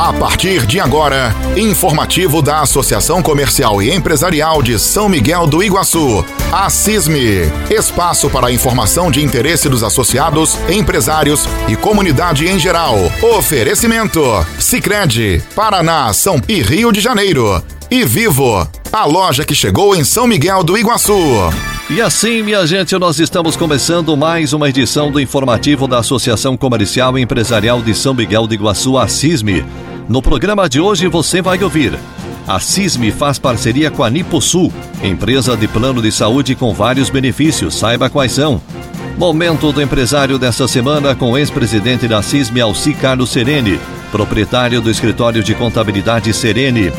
A partir de agora, informativo da Associação Comercial e Empresarial de São Miguel do Iguaçu, a CISME. Espaço para informação de interesse dos associados, empresários e comunidade em geral. Oferecimento: Sicredi, Paraná, São e Rio de Janeiro. E Vivo, a loja que chegou em São Miguel do Iguaçu. E assim, minha gente, nós estamos começando mais uma edição do informativo da Associação Comercial e Empresarial de São Miguel do Iguaçu, a CISME. No programa de hoje você vai ouvir. A CISME faz parceria com a Niposul, empresa de plano de saúde com vários benefícios. Saiba quais são. Momento do empresário desta semana com o ex-presidente da CISME, Alci Carlos Serene, proprietário do escritório de contabilidade Serene.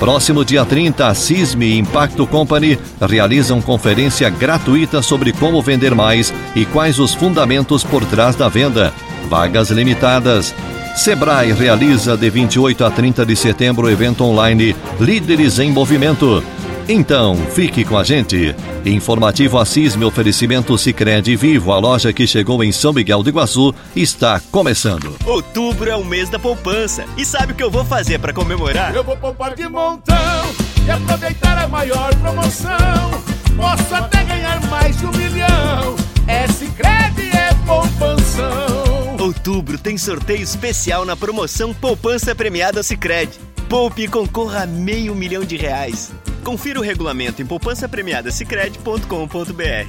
Próximo dia 30, a CISME e Impacto Company realizam conferência gratuita sobre como vender mais e quais os fundamentos por trás da venda. Vagas limitadas. Sebrae realiza de 28 a 30 de setembro o evento online Líderes em Movimento. Então, fique com a gente. Informativo Assisme Oferecimento Sicredi Vivo, a loja que chegou em São Miguel do Iguaçu, está começando. Outubro é o mês da poupança. E sabe o que eu vou fazer para comemorar? Eu vou poupar de montão e aproveitar a maior promoção. Posso até Outubro tem sorteio especial na promoção Poupança Premiada Sicredi. Poupe e concorra a meio milhão de reais. Confira o regulamento em poupançapremiadasicredi.com.br.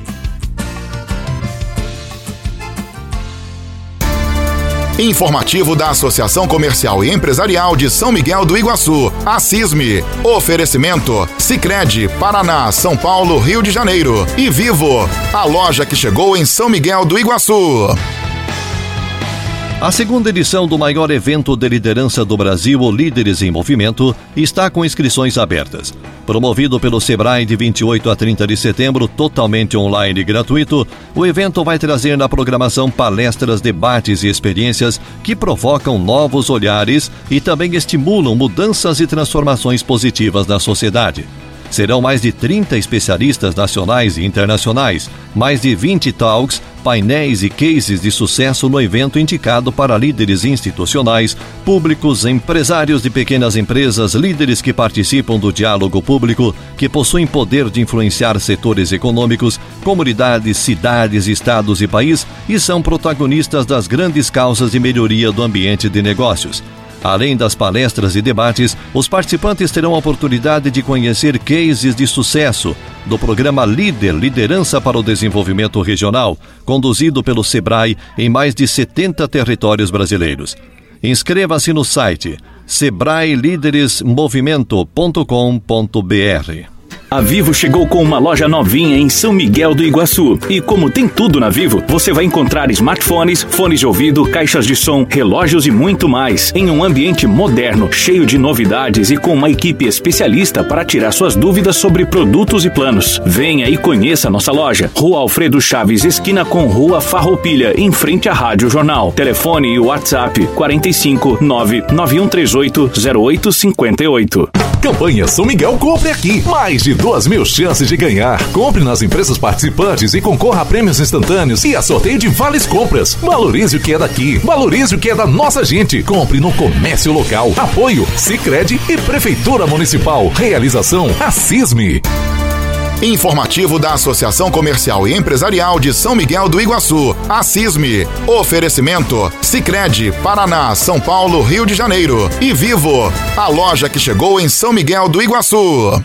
Informativo da Associação Comercial e Empresarial de São Miguel do Iguaçu, a CISME. Oferecimento: Sicredi, Paraná, São Paulo, Rio de Janeiro. E Vivo, a loja que chegou em São Miguel do Iguaçu. A segunda edição do maior evento de liderança do Brasil, o Líderes em Movimento, está com inscrições abertas. Promovido pelo Sebrae de 28 a 30 de setembro, totalmente online e gratuito, o evento vai trazer na programação palestras, debates e experiências que provocam novos olhares e também estimulam mudanças e transformações positivas na sociedade. Serão mais de 30 especialistas nacionais e internacionais, mais de 20 talks, painéis e cases de sucesso no evento indicado para líderes institucionais, públicos, empresários de pequenas empresas, líderes que participam do diálogo público, que possuem poder de influenciar setores econômicos, comunidades, cidades, estados e país e são protagonistas das grandes causas de melhoria do ambiente de negócios. Além das palestras e debates, os participantes terão a oportunidade de conhecer cases de sucesso do programa Líder Liderança para o Desenvolvimento Regional, conduzido pelo Sebrae em mais de 70 territórios brasileiros. Inscreva-se no site sebraelideresmovimento.com.br. A Vivo chegou com uma loja novinha em São Miguel do Iguaçu. E como tem tudo na Vivo, você vai encontrar smartphones, fones de ouvido, caixas de som, relógios e muito mais. Em um ambiente moderno, cheio de novidades e com uma equipe especialista para tirar suas dúvidas sobre produtos e planos. Venha e conheça nossa loja. Rua Alfredo Chaves, esquina com Rua Farroupilha, em frente à Rádio Jornal. Telefone e WhatsApp 45 99138 0858. Campanha São Miguel Compre Aqui. Mais de duas mil chances de ganhar. Compre nas empresas participantes e concorra a prêmios instantâneos e a sorteio de vales compras. Valorize o que é daqui. Valorize o que é da nossa gente. Compre no comércio local. Apoio Sicredi e Prefeitura Municipal. Realização Assisme. Informativo da Associação Comercial e Empresarial de São Miguel do Iguaçu, a CISME. Oferecimento: Sicredi, Paraná, São Paulo, Rio de Janeiro. E Vivo, a loja que chegou em São Miguel do Iguaçu.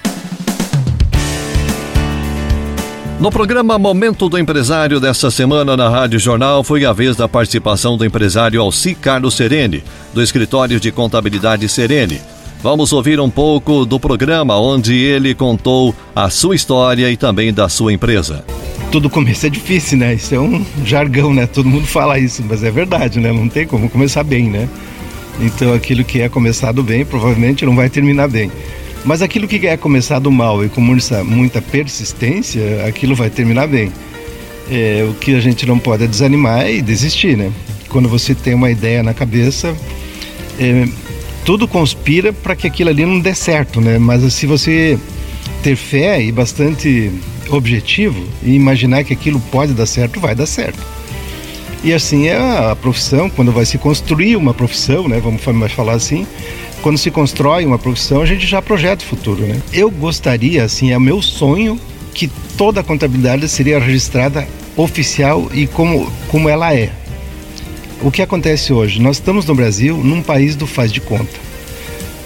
No programa Momento do Empresário desta semana na Rádio Jornal foi a vez da participação do empresário Alci Carlos Serene, do escritório de contabilidade Serene. Vamos ouvir um pouco do programa onde ele contou a sua história e também da sua empresa. Tudo começo é difícil, né? Isso é um jargão, né? Todo mundo fala isso, mas é verdade, né? Não tem como começar bem, né? Então aquilo que é começado bem provavelmente não vai terminar bem. Mas aquilo que é começado mal e com muita, persistência, aquilo vai terminar bem. É, o que a gente não pode é desanimar e desistir, né? Quando você tem uma ideia na cabeça, é, tudo conspira para que aquilo ali não dê certo, né? Mas se você ter fé e bastante objetivo e imaginar que aquilo pode dar certo, vai dar certo. E assim é a profissão, quando vai se construir uma profissão, né, vamos falar assim, quando se constrói uma profissão, a gente já projeta o futuro, né? Eu gostaria, assim, é o meu sonho que toda a contabilidade seria registrada oficial e como, como ela é. O que acontece hoje? Nós estamos no Brasil, num país do faz de conta.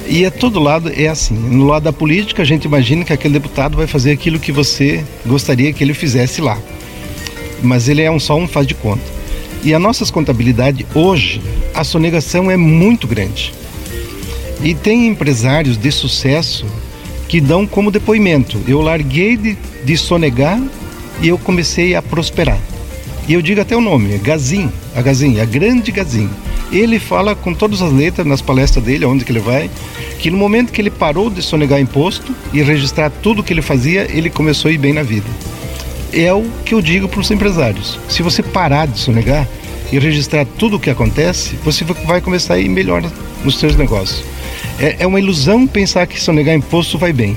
E a todo lado é assim. No lado da política, a gente imagina que aquele deputado vai fazer aquilo que você gostaria que ele fizesse lá. Mas ele é um, só um faz de conta. E a nossa contabilidade hoje, a sonegação é muito grande. E tem empresários de sucesso que dão como depoimento: eu larguei de, de sonegar e eu comecei a prosperar. E eu digo até o nome, é Gazin, a Gazin, a grande Gazin. Ele fala com todas as letras nas palestras dele, aonde que ele vai, que no momento que ele parou de sonegar imposto e registrar tudo que ele fazia, ele começou a ir bem na vida. É o que eu digo para os empresários. Se você parar de sonegar e registrar tudo o que acontece, você vai começar a ir melhor nos seus negócios. É, é uma ilusão pensar que sonegar imposto vai bem.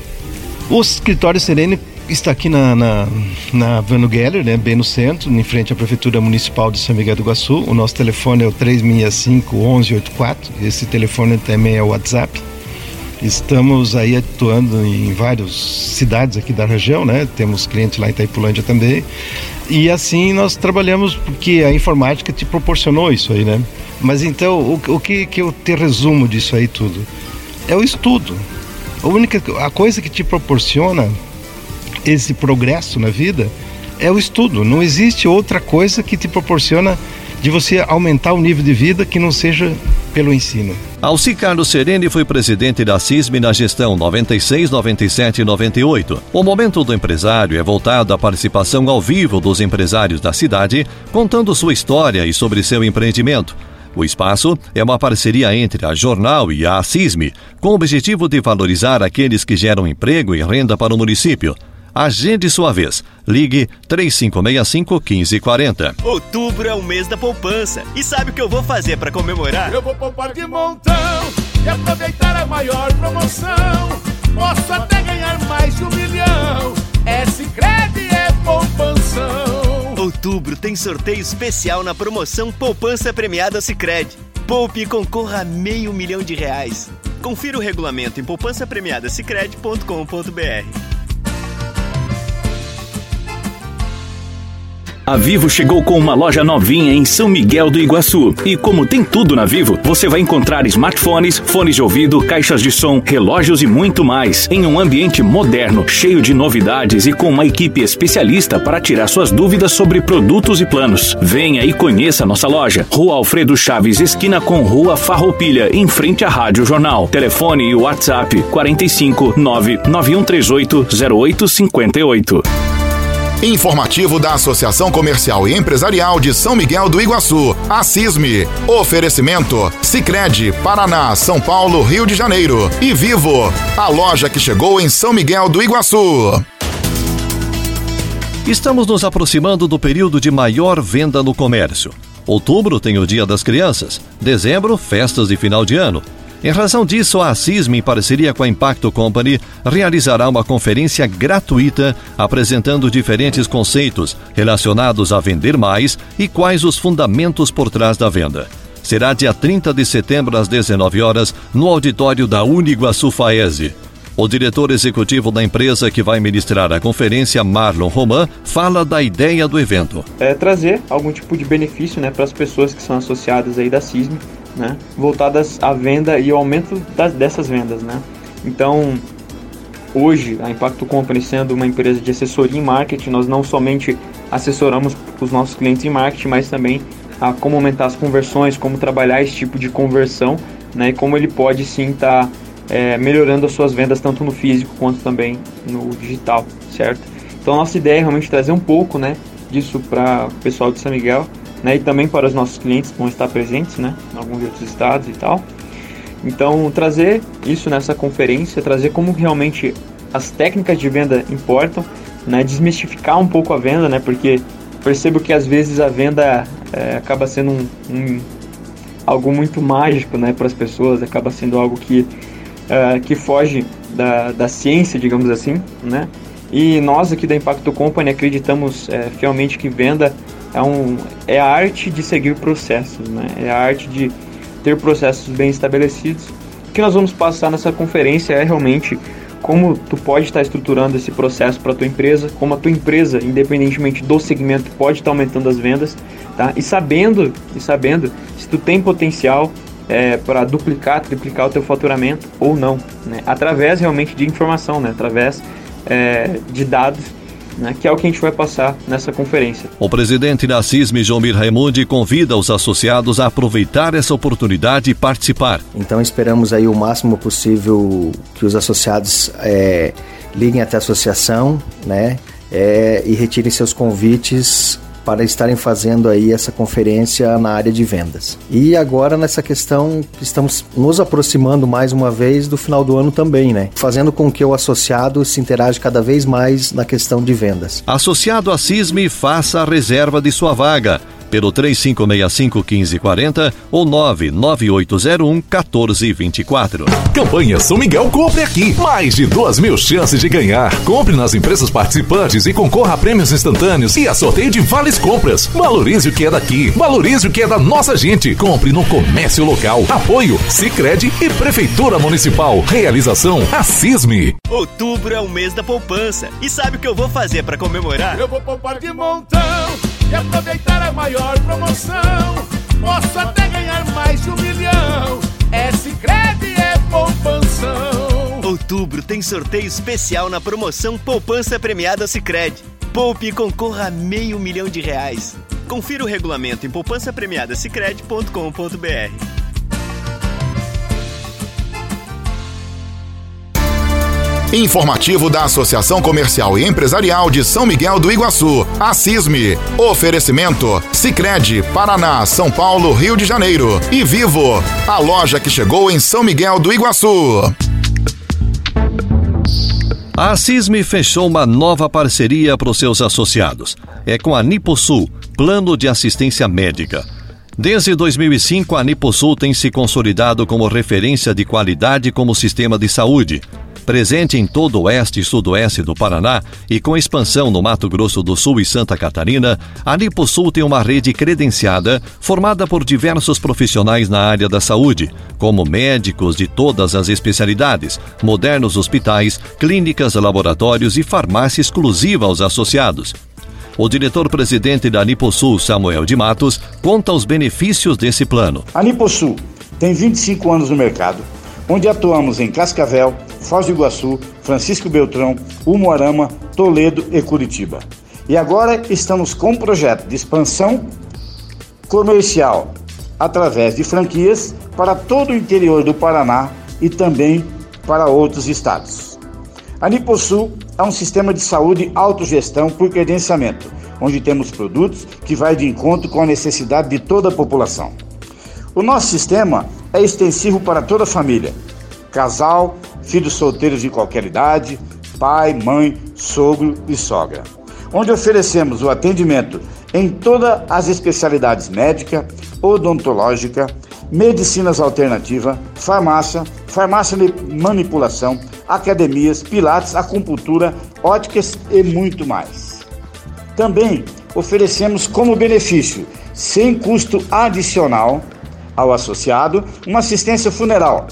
O escritório Serene está aqui na, na, na Vano Geller, né, bem no centro, em frente à Prefeitura Municipal de São Miguel do Iguaçu. O nosso telefone é o 365 1184. Esse telefone também é o WhatsApp. Estamos aí atuando em várias cidades aqui da região, né? Temos clientes lá em Itaipulândia também. E assim nós trabalhamos porque a informática te proporcionou isso aí, né? Mas então, o, o que, que eu te resumo disso aí tudo? É o estudo. A única a coisa que te proporciona esse progresso na vida é o estudo. Não existe outra coisa que te proporciona de você aumentar o nível de vida que não seja pelo ensino. Alci Carlos Sereni foi presidente da CISM na gestão 96, 97 e 98. O momento do empresário é voltado à participação ao vivo dos empresários da cidade, contando sua história e sobre seu empreendimento. O espaço é uma parceria entre a Jornal e a CISM, com o objetivo de valorizar aqueles que geram emprego e renda para o município. Agende sua vez. Ligue 3565 1540. Outubro é o mês da poupança. E sabe o que eu vou fazer para comemorar? Eu vou poupar de montão e aproveitar a maior promoção. Posso até ganhar mais de um milhão. É poupanção. Outubro tem sorteio especial na promoção Poupança Premiada Sicredi. Poupe e concorra a meio milhão de reais. Confira o regulamento em poupançapremiadasicredi.com.br. A Vivo chegou com uma loja novinha em São Miguel do Iguaçu. E como tem tudo na Vivo, você vai encontrar smartphones, fones de ouvido, caixas de som, relógios e muito mais, em um ambiente moderno, cheio de novidades e com uma equipe especialista para tirar suas dúvidas sobre produtos e planos. Venha e conheça nossa loja. Rua Alfredo Chaves, esquina com Rua Farroupilha, em frente à Rádio Jornal. Telefone e WhatsApp 45 99138 0858. Informativo da Associação Comercial e Empresarial de São Miguel do Iguaçu, a CISME. Oferecimento: Sicredi, Paraná, São Paulo, Rio de Janeiro e Vivo, a loja que chegou em São Miguel do Iguaçu. Estamos nos aproximando do período de maior venda no comércio. Outubro tem o Dia das Crianças, dezembro, festas de final de ano. Em razão disso, a CISM, em parceria com a Impacto Company, realizará uma conferência gratuita apresentando diferentes conceitos relacionados a vender mais e quais os fundamentos por trás da venda. Será dia 30 de setembro às 19 horas no auditório da Uniguaçu Faese. O diretor executivo da empresa que vai ministrar a conferência, Marlon Roman, fala da ideia do evento. É trazer algum tipo de benefício né, para as pessoas que são associadas aí da CISM né, voltadas à venda e ao aumento das, dessas vendas. Né. Então, hoje, a Impacto Company sendo uma empresa de assessoria em marketing, nós não somente assessoramos os nossos clientes em marketing, mas também a como aumentar as conversões, como trabalhar esse tipo de conversão, né, e como ele pode sim estar tá, é, melhorando as suas vendas tanto no físico quanto também no digital, certo? Então, nossa ideia é realmente trazer um pouco, né, disso para o pessoal de São Miguel né, e também para os nossos clientes que vão estar presentes, né, em alguns outros estados e tal. Então, trazer isso nessa conferência, trazer como realmente as técnicas de venda importam, né, desmistificar um pouco a venda, né, porque percebo que às vezes a venda é, acaba sendo um, um, algo muito mágico, né, para as pessoas, acaba sendo algo que é, que foge da, da ciência, digamos assim, né, e nós aqui da Impacto Company acreditamos é, fielmente que venda é, um, é a arte de seguir processos, né? É a arte de ter processos bem estabelecidos. O que nós vamos passar nessa conferência é realmente como tu pode estar estruturando esse processo para tua empresa, como a tua empresa, independentemente do segmento, pode estar aumentando as vendas, tá? E sabendo, e sabendo se tu tem potencial é, para duplicar, triplicar o teu faturamento ou não, né? Através realmente de informação, né? Através é, de dados né, que é o que a gente vai passar nessa conferência. O presidente da CISM, Jomir Raimundi, convida os associados a aproveitar essa oportunidade e participar. Então esperamos aí o máximo possível que os associados é, liguem até a associação, né, é, e retirem seus convites para estarem fazendo aí essa conferência na área de vendas. E agora nessa questão estamos nos aproximando mais uma vez do final do ano também, né? Fazendo com que o associado se interaja cada vez mais na questão de vendas. Associado a CISME, faça a reserva de sua vaga pelo 3565-1540 ou 99801-1424. Campanha São Miguel Compre Aqui. Mais de duas mil chances de ganhar. Compre nas empresas participantes e concorra a prêmios instantâneos e a sorteio de vales compras. Valorize o que é daqui. Valorize o que é da nossa gente. Compre no comércio local. Apoio Sicredi e Prefeitura Municipal. Realização Assisme. Outubro é o mês da poupança. E sabe o que eu vou fazer para comemorar? Eu vou poupar de montão e aproveitar a maior promoção. Posso até ganhar mais de um milhão. É Sicredi é poupanção. Outubro tem sorteio especial na promoção Poupança Premiada Sicredi. Poupe e concorra a meio milhão de reais. Confira o regulamento em poupançapremiadasicredi.com.br. Informativo da Associação Comercial e Empresarial de São Miguel do Iguaçu, a. Oferecimento: Sicredi, Paraná, São Paulo, Rio de Janeiro. E Vivo, a loja que chegou em São Miguel do Iguaçu. A CISME fechou uma nova parceria para os seus associados. É com a Niposul, Plano de Assistência Médica. Desde 2005, a Niposul tem se consolidado como referência de qualidade como sistema de saúde presente em todo o oeste e sudoeste do Paraná e com expansão no Mato Grosso do Sul e Santa Catarina, a Niposul tem uma rede credenciada formada por diversos profissionais na área da saúde, como médicos de todas as especialidades, modernos hospitais, clínicas, laboratórios e farmácia exclusiva aos associados. O diretor-presidente da Niposul, Samuel de Matos, conta os benefícios desse plano. A Niposul tem 25 anos no mercado, onde atuamos em Cascavel, Foz do Iguaçu, Francisco Beltrão, Umuarama, Toledo e Curitiba. E agora estamos com um projeto de expansão comercial através de franquias para todo o interior do Paraná e também para outros estados. A Niposul é um sistema de saúde autogestão por credenciamento, onde temos produtos que vai de encontro com a necessidade de toda a população. O nosso sistema é extensivo para toda a família, casal, filhos solteiros de qualquer idade, pai, mãe, sogro e sogra. Onde oferecemos o atendimento em todas as especialidades médica, odontológica, medicinas alternativas, farmácia, farmácia de manipulação, academias, pilates, acupuntura, óticas e muito mais. Também oferecemos como benefício, sem custo adicional ao associado, uma assistência funeral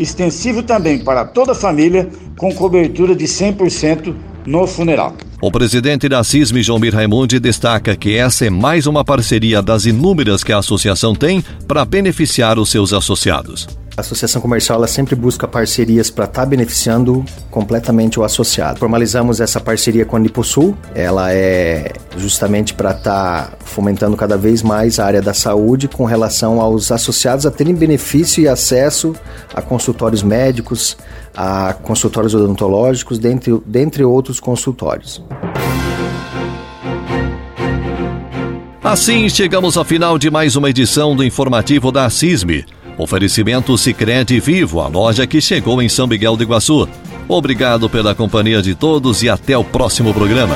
extensivo também para toda a família, com cobertura de 100% no funeral. O presidente da CISM, Mir Raimundi, destaca que essa é mais uma parceria das inúmeras que a associação tem para beneficiar os seus associados. A associação comercial ela sempre busca parcerias para estar tá beneficiando completamente o associado. Formalizamos essa parceria com a Niposul, ela é justamente para estar tá fomentando cada vez mais a área da saúde com relação aos associados a terem benefício e acesso a consultórios médicos, a consultórios odontológicos, dentre, dentre outros consultórios. Assim chegamos ao final de mais uma edição do informativo da CISME. Oferecimento Sicredi Vivo, a loja que chegou em São Miguel do Iguaçu. Obrigado pela companhia de todos e até o próximo programa.